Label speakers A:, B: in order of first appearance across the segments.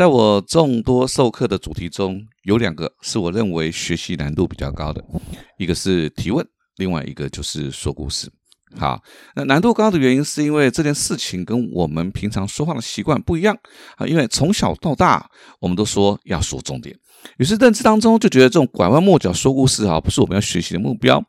A: 在我众多授课的主题中，有两个是我认为学习难度比较高的，一个是提问，另外一个就是说故事。好，那难度高的原因是因为这件事情跟我们平常说话的习惯不一样啊。因为从小到大，我们都说要说重点，于是认知当中就觉得这种拐弯抹角说故事啊，不是我们要学习的目标。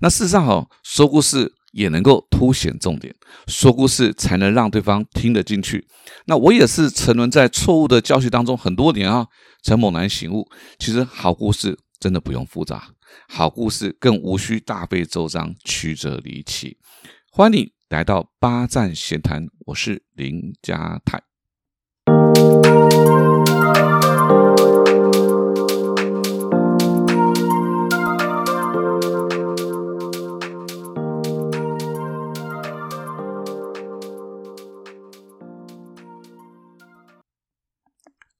A: 那事实上哈，说故事也能够凸显重点，说故事才能让对方听得进去。那我也是沉沦在错误的教学当中很多年啊，才猛然醒悟，其实好故事真的不用复杂。好故事更无需大费周章、曲折离奇。欢迎你来到八站闲谈，我是林家泰。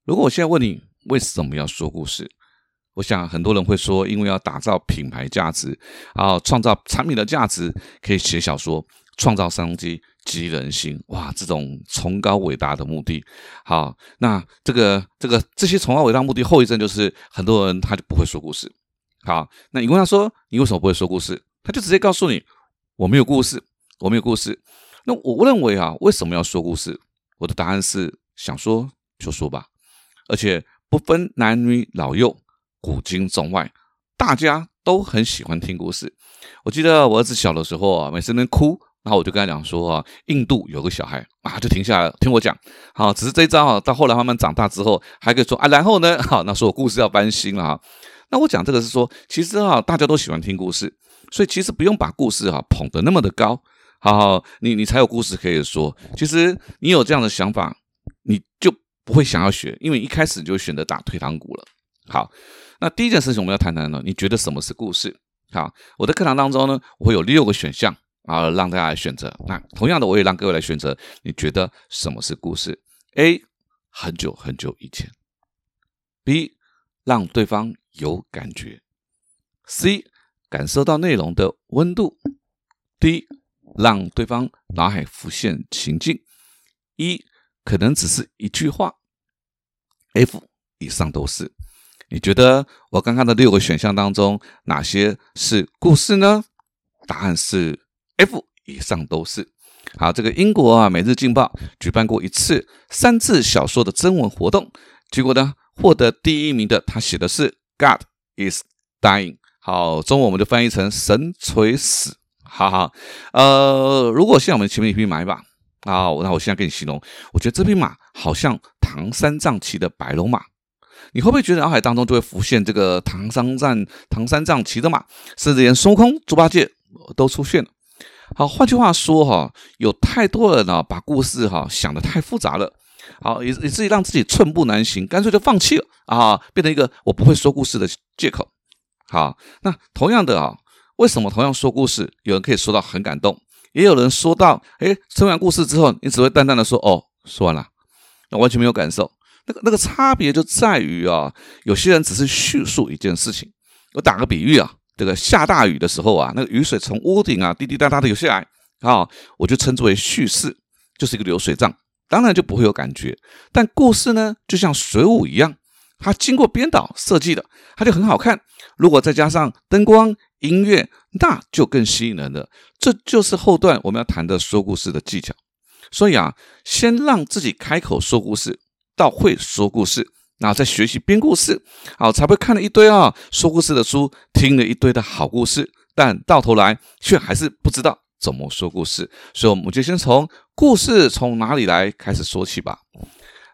A: 如果我现在问你为什么要说故事？我想很多人会说，因为要打造品牌价值，然后创造产品的价值，可以写小说，创造商机，激人心。哇，这种崇高伟大的目的。好，那这个这个这些崇高伟大目的后遗症就是很多人他就不会说故事。好，那你问他说你为什么不会说故事？他就直接告诉你我没有故事，我没有故事。那我认为啊，为什么要说故事？我的答案是想说就说吧，而且不分男女老幼。古今中外，大家都很喜欢听故事。我记得我儿子小的时候啊，每次能哭，然后我就跟他讲说啊，印度有个小孩啊，就停下来听我讲。好，只是这一招啊，到后来慢慢长大之后，还可以说啊，然后呢，好，那说我故事要翻新了哈。那我讲这个是说，其实啊，大家都喜欢听故事，所以其实不用把故事哈捧得那么的高。好，你你才有故事可以说。其实你有这样的想法，你就不会想要学，因为一开始就选择打退堂鼓了。好。那第一件事情我们要谈谈呢，你觉得什么是故事？好，我的课堂当中呢，我会有六个选项啊，让大家来选择。那同样的，我也让各位来选择，你觉得什么是故事？A，很久很久以前；B，让对方有感觉；C，感受到内容的温度；D，让对方脑海浮现情境；E，可能只是一句话；F，以上都是。你觉得我刚刚的六个选项当中，哪些是故事呢？答案是 F，以上都是。好，这个英国啊，《每日镜报》举办过一次三字小说的征文活动，结果呢，获得第一名的他写的是 “God is dying”。好，中文我们就翻译成“神垂死”。好好，呃，如果现在我们前面一匹马一啊，那我现在给你形容，我觉得这匹马好像唐三藏骑的白龙马。你会不会觉得脑海当中就会浮现这个唐三藏、唐三藏骑的马，甚至连孙悟空、猪八戒都出现了？好，换句话说哈，有太多人呢把故事哈想的太复杂了，好，以以至于让自己寸步难行，干脆就放弃了啊，变成一个我不会说故事的借口。好，那同样的啊，为什么同样说故事，有人可以说到很感动，也有人说到，哎，说完故事之后，你只会淡淡的说，哦，说完了，那完全没有感受。那个那个差别就在于啊，有些人只是叙述一件事情。我打个比喻啊，这个下大雨的时候啊，那个雨水从屋顶啊滴滴答答的流下来啊，我就称之为叙事，就是一个流水账，当然就不会有感觉。但故事呢，就像水舞一样，它经过编导设计的，它就很好看。如果再加上灯光、音乐，那就更吸引人了。这就是后段我们要谈的说故事的技巧。所以啊，先让自己开口说故事。到会说故事，然后再学习编故事，好才会看了一堆啊说故事的书，听了一堆的好故事，但到头来却还是不知道怎么说故事。所以我们就先从故事从哪里来开始说起吧。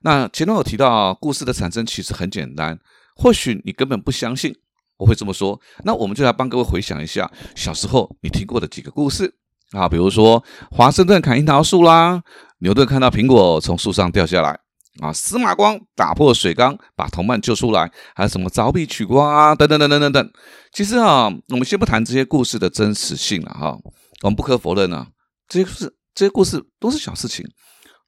A: 那前面有提到故事的产生其实很简单，或许你根本不相信我会这么说。那我们就来帮各位回想一下小时候你听过的几个故事啊，比如说华盛顿砍樱桃树啦，牛顿看到苹果从树上掉下来。啊！司马光打破水缸，把同伴救出来，还有什么凿壁取光啊？等等等等等等。其实啊，我们先不谈这些故事的真实性了哈。我们不可否认啊，这些故事、这些故事都是小事情，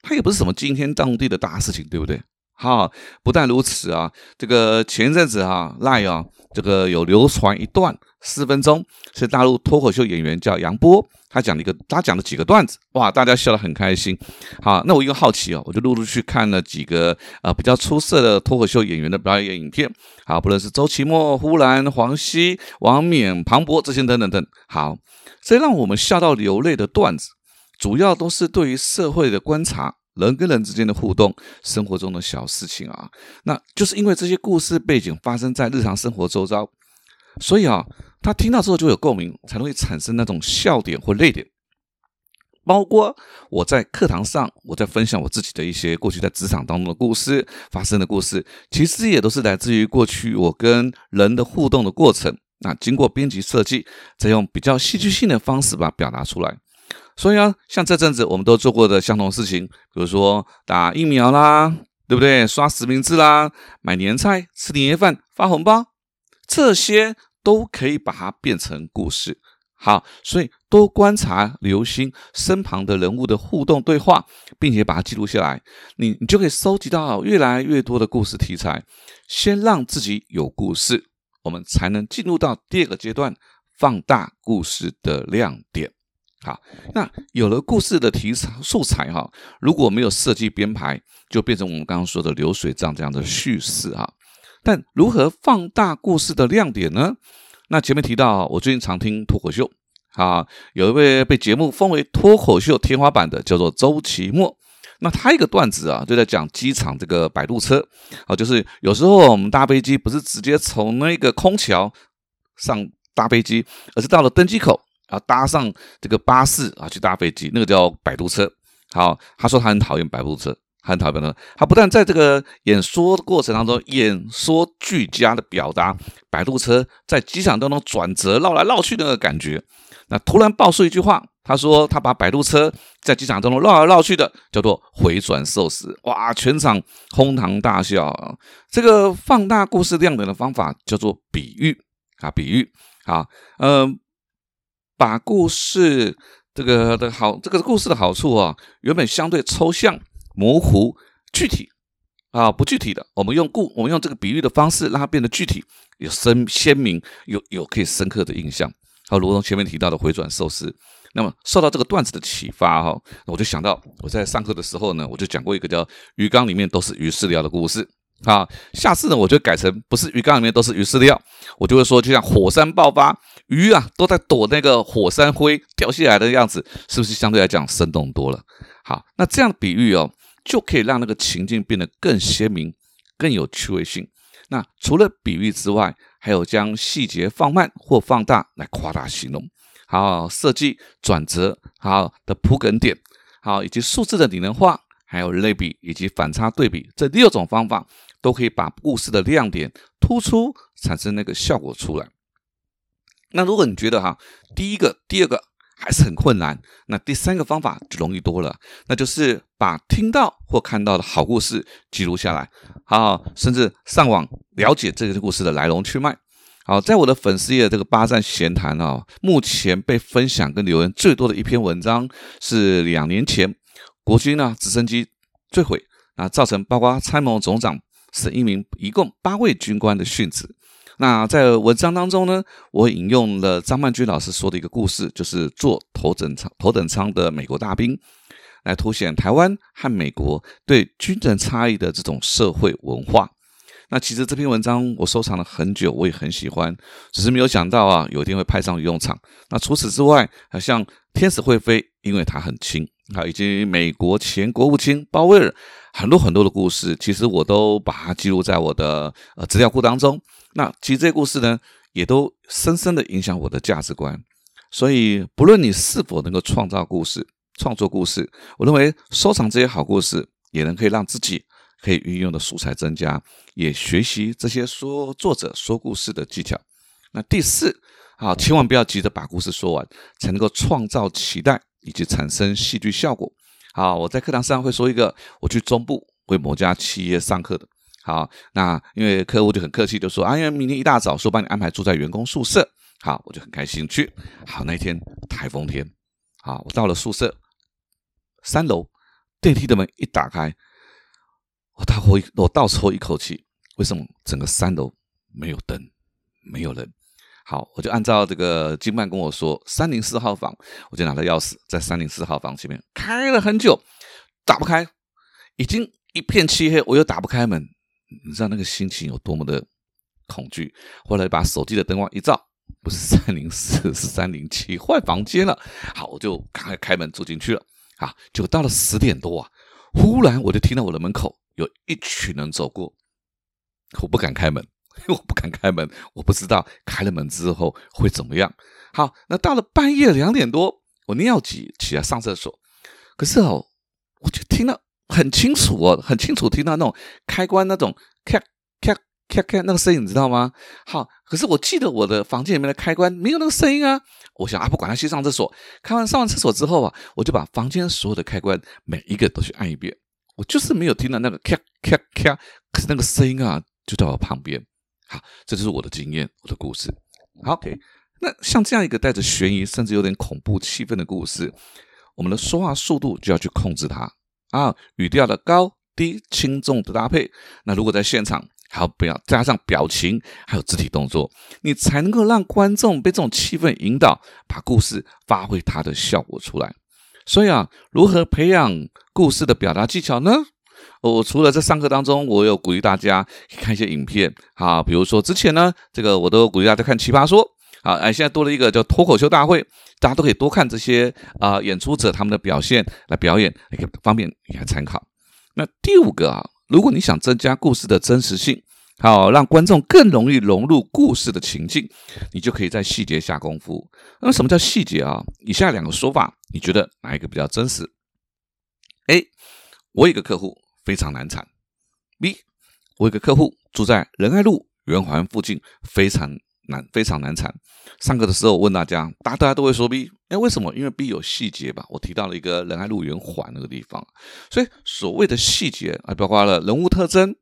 A: 它也不是什么惊天动地的大事情，对不对？哈，不但如此啊，这个前阵子啊，赖啊这个有流传一段四分钟，是大陆脱口秀演员叫杨波，他讲了一个，他讲了几个段子，哇，大家笑得很开心。好，那我因为好奇哦，我就陆陆续看了几个呃比较出色的脱口秀演员的表演影片。好，不论是周奇墨、呼兰、黄西、王冕、庞博这些等等等，好，这让我们笑到流泪的段子，主要都是对于社会的观察。人跟人之间的互动，生活中的小事情啊，那就是因为这些故事背景发生在日常生活周遭，所以啊，他听到之后就有共鸣，才会产生那种笑点或泪点。包括我在课堂上，我在分享我自己的一些过去在职场当中的故事，发生的故事，其实也都是来自于过去我跟人的互动的过程。那经过编辑设计，再用比较戏剧性的方式把它表达出来。所以啊，像这阵子我们都做过的相同事情，比如说打疫苗啦，对不对？刷实名制啦，买年菜、吃年夜饭、发红包，这些都可以把它变成故事。好，所以多观察、留心身旁的人物的互动对话，并且把它记录下来，你你就可以收集到越来越多的故事题材。先让自己有故事，我们才能进入到第二个阶段，放大故事的亮点。好，那有了故事的题材素材哈，如果没有设计编排，就变成我们刚刚说的流水账这样的叙事哈。但如何放大故事的亮点呢？那前面提到，我最近常听脱口秀啊，有一位被节目封为脱口秀天花板的，叫做周奇墨。那他一个段子啊，就在讲机场这个摆渡车啊，就是有时候我们搭飞机不是直接从那个空桥上搭飞机，而是到了登机口。啊，搭上这个巴士啊，去搭飞机，那个叫摆渡车。好，他说他很讨厌摆渡车，很讨厌呢。他不但在这个演说过程当中演说俱佳的表达摆渡车在机场当中转折绕来绕去的那个感觉，那突然爆出一句话，他说他把摆渡车在机场当中绕来绕去的叫做回转寿司。哇，全场哄堂大笑。这个放大故事亮点的方法叫做比喻啊，比喻好，嗯。把故事这个的好，这个故事的好处啊，原本相对抽象、模糊、具体啊，不具体的，我们用故，我们用这个比喻的方式，让它变得具体、有深鲜明、有有可以深刻的印象。好，如同前面提到的回转寿司，那么受到这个段子的启发哈，我就想到我在上课的时候呢，我就讲过一个叫鱼缸里面都是鱼饲料的故事。啊，下次呢，我就改成不是鱼缸里面都是鱼饲料，我就会说，就像火山爆发，鱼啊都在躲那个火山灰掉下来的样子，是不是相对来讲生动多了？好，那这样的比喻哦，就可以让那个情境变得更鲜明、更有趣味性。那除了比喻之外，还有将细节放慢或放大来夸大形容，好设计转折，好的铺梗点，好以及数字的拟人化。还有类比以及反差对比这六种方法，都可以把故事的亮点突出，产生那个效果出来。那如果你觉得哈，第一个、第二个还是很困难，那第三个方法就容易多了，那就是把听到或看到的好故事记录下来，好，甚至上网了解这个故事的来龙去脉。好，在我的粉丝页这个八站闲谈啊，目前被分享跟留言最多的一篇文章是两年前。国军呢，直升机坠毁啊，造成包括参谋总长是一名，一共八位军官的殉职。那在文章当中呢，我引用了张曼君老师说的一个故事，就是坐头等舱头等舱的美国大兵，来凸显台湾和美国对军人差异的这种社会文化。那其实这篇文章我收藏了很久，我也很喜欢，只是没有想到啊，有一天会派上用场。那除此之外，好像天使会飞，因为它很轻。啊，以及美国前国务卿鲍威尔很多很多的故事，其实我都把它记录在我的呃资料库当中。那其实这些故事呢，也都深深的影响我的价值观。所以，不论你是否能够创造故事、创作故事，我认为收藏这些好故事，也能可以让自己可以运用的素材增加，也学习这些说作者说故事的技巧。那第四，啊，千万不要急着把故事说完，才能够创造期待。以及产生戏剧效果。好，我在课堂上会说一个，我去中部为某家企业上课的。好，那因为客户就很客气，就说啊，因为明天一大早说帮你安排住在员工宿舍。好，我就很开心去。好，那一天台风天，好，我到了宿舍三楼，电梯的门一打开，我大呼我倒抽一口气。为什么？整个三楼没有灯，没有人。好，我就按照这个经办跟我说，三零四号房，我就拿了钥匙在三零四号房前面开了很久，打不开，已经一片漆黑，我又打不开门，你知道那个心情有多么的恐惧。后来把手机的灯光一照，不是三零四，是三零七，换房间了。好，我就赶快开门住进去了。啊，就到了十点多啊，忽然我就听到我的门口有一群人走过，我不敢开门。我不敢开门，我不知道开了门之后会怎么样。好，那到了半夜两点多，我尿急起来上厕所，可是哦，我就听到很清楚哦，很清楚听到那种开关那种咔咔咔咔那个声音，你知道吗？好，可是我记得我的房间里面的开关没有那个声音啊。我想啊，不管他去上厕所，开完上完厕所之后啊，我就把房间所有的开关每一个都去按一遍，我就是没有听到那个咔咔咔，可是那个声音啊就在我旁边。好，这就是我的经验，我的故事。OK，那像这样一个带着悬疑甚至有点恐怖气氛的故事，我们的说话速度就要去控制它啊，语调的高低轻重的搭配。那如果在现场还要不要加上表情，还有肢体动作，你才能够让观众被这种气氛引导，把故事发挥它的效果出来。所以啊，如何培养故事的表达技巧呢？我除了在上课当中，我有鼓励大家看一些影片啊，比如说之前呢，这个我都鼓励大家看《奇葩说》啊，哎，现在多了一个叫脱口秀大会，大家都可以多看这些啊演出者他们的表现来表演，也可以方便你来参考。那第五个啊，如果你想增加故事的真实性，好让观众更容易融入故事的情境，你就可以在细节下功夫。那么什么叫细节啊？以下两个说法，你觉得哪一个比较真实？A，我有个客户。非常难产。B，我有个客户住在仁爱路圆环附近，非常难，非常难产。上课的时候问大家，大家大家都会说 B，哎，为什么？因为 B 有细节吧。我提到了一个仁爱路圆环那个地方，所以所谓的细节啊，包括了人物特征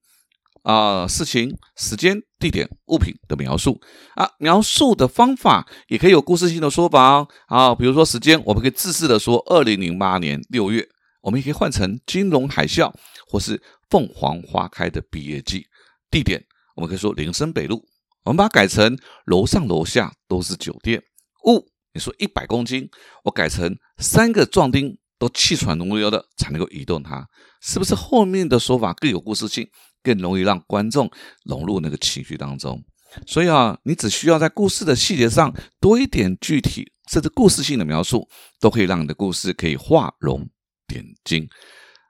A: 啊、事情、时间、地点、物品的描述啊，描述的方法也可以有故事性的说法哦啊。比如说时间，我们可以自式的说二零零八年六月，我们也可以换成金融海啸。或是凤凰花开的毕业季，地点我们可以说林森北路，我们把它改成楼上楼下都是酒店。物你说一百公斤，我改成三个壮丁都气喘如牛的才能够移动它，是不是后面的说法更有故事性，更容易让观众融入那个情绪当中？所以啊，你只需要在故事的细节上多一点具体甚至故事性的描述，都可以让你的故事可以画龙点睛。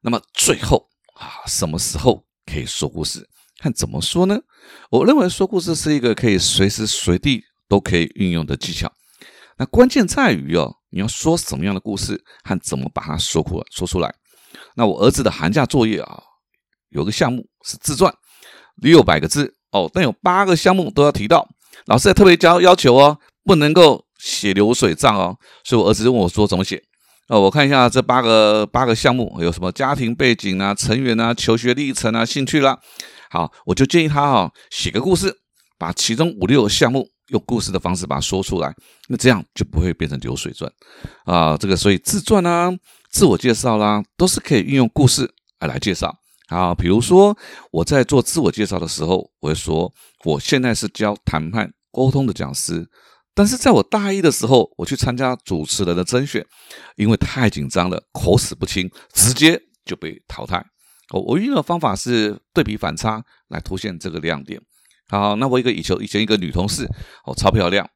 A: 那么最后。啊，什么时候可以说故事？看怎么说呢？我认为说故事是一个可以随时随地都可以运用的技巧。那关键在于哦，你要说什么样的故事和怎么把它说出说出来。那我儿子的寒假作业啊，有个项目是自传，六百个字哦，但有八个项目都要提到。老师也特别教要求哦，不能够写流水账哦。所以我儿子问我说怎么写。哦，我看一下这八个八个项目有什么家庭背景啊、成员啊、求学历程啊、兴趣啦。好，我就建议他哈写个故事，把其中五六个项目用故事的方式把它说出来，那这样就不会变成流水传啊。这个所以自传啊、自我介绍啦，都是可以运用故事来来介绍啊。比如说我在做自我介绍的时候，我会说我现在是教谈判沟通的讲师。但是在我大一的时候，我去参加主持人的甄选，因为太紧张了，口齿不清，直接就被淘汰。我我运用的方法是对比反差来凸显这个亮点。好，那我一个以前以前一个女同事，哦，超漂亮，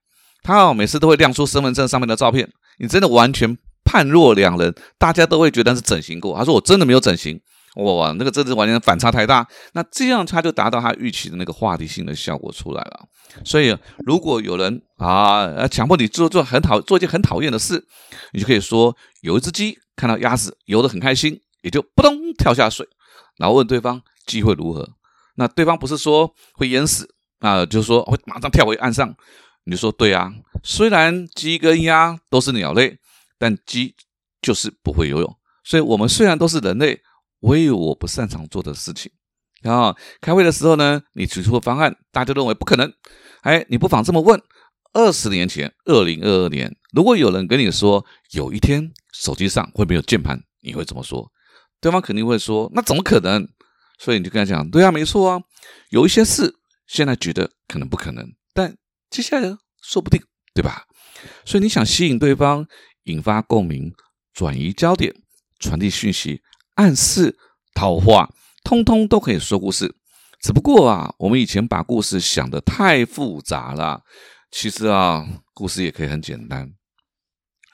A: 她哦每次都会亮出身份证上面的照片，你真的完全判若两人，大家都会觉得是整形过。她说我真的没有整形。哇，那个真是完全反差太大，那这样他就达到他预期的那个话题性的效果出来了。所以，如果有人啊强迫你做做很讨做一件很讨厌的事，你就可以说有一只鸡看到鸭子游得很开心，也就扑通跳下水，然后问对方机会如何？那对方不是说会淹死啊，就是说会马上跳回岸上。你就说对啊，虽然鸡跟鸭都是鸟类，但鸡就是不会游泳。所以我们虽然都是人类。我也有我不擅长做的事情，然后开会的时候呢，你提出的方案，大家都认为不可能。哎，你不妨这么问：二十年前，二零二二年，如果有人跟你说有一天手机上会没有键盘，你会怎么说？对方肯定会说：那怎么可能？所以你就跟他讲：对啊，没错啊，有一些事现在觉得可能不可能，但接下来说不定，对吧？所以你想吸引对方，引发共鸣，转移焦点，传递讯息，暗示、套话，通通都可以说故事。只不过啊，我们以前把故事想的太复杂了。其实啊，故事也可以很简单。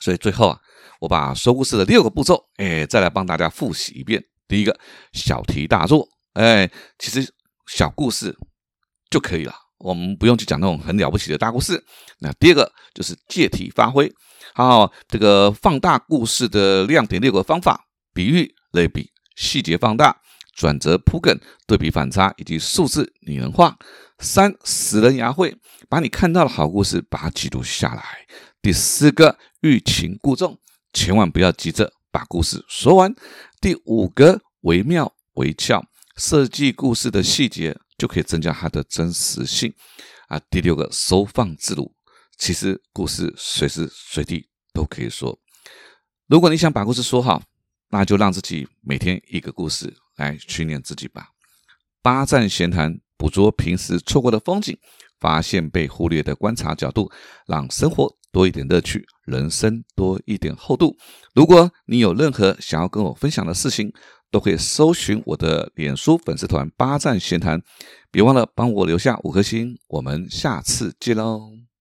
A: 所以最后啊，我把说故事的六个步骤，哎，再来帮大家复习一遍。第一个，小题大做，哎，其实小故事就可以了，我们不用去讲那种很了不起的大故事。那第二个就是借题发挥，好，这个放大故事的亮点六个方法：比喻、类比、细节放大、转折铺梗、对比反差以及数字拟人化。三死人牙慧，把你看到的好故事把它记录下来。第四个欲擒故纵，千万不要急着把故事说完。第五个惟妙惟肖，设计故事的细节就可以增加它的真实性啊。第六个收放自如，其实故事随时随地都可以说。如果你想把故事说好，那就让自己每天一个故事来训练自己吧。八站闲谈。捕捉平时错过的风景，发现被忽略的观察角度，让生活多一点乐趣，人生多一点厚度。如果你有任何想要跟我分享的事情，都可以搜寻我的脸书粉丝团“八站闲谈”，别忘了帮我留下五颗星。我们下次见喽！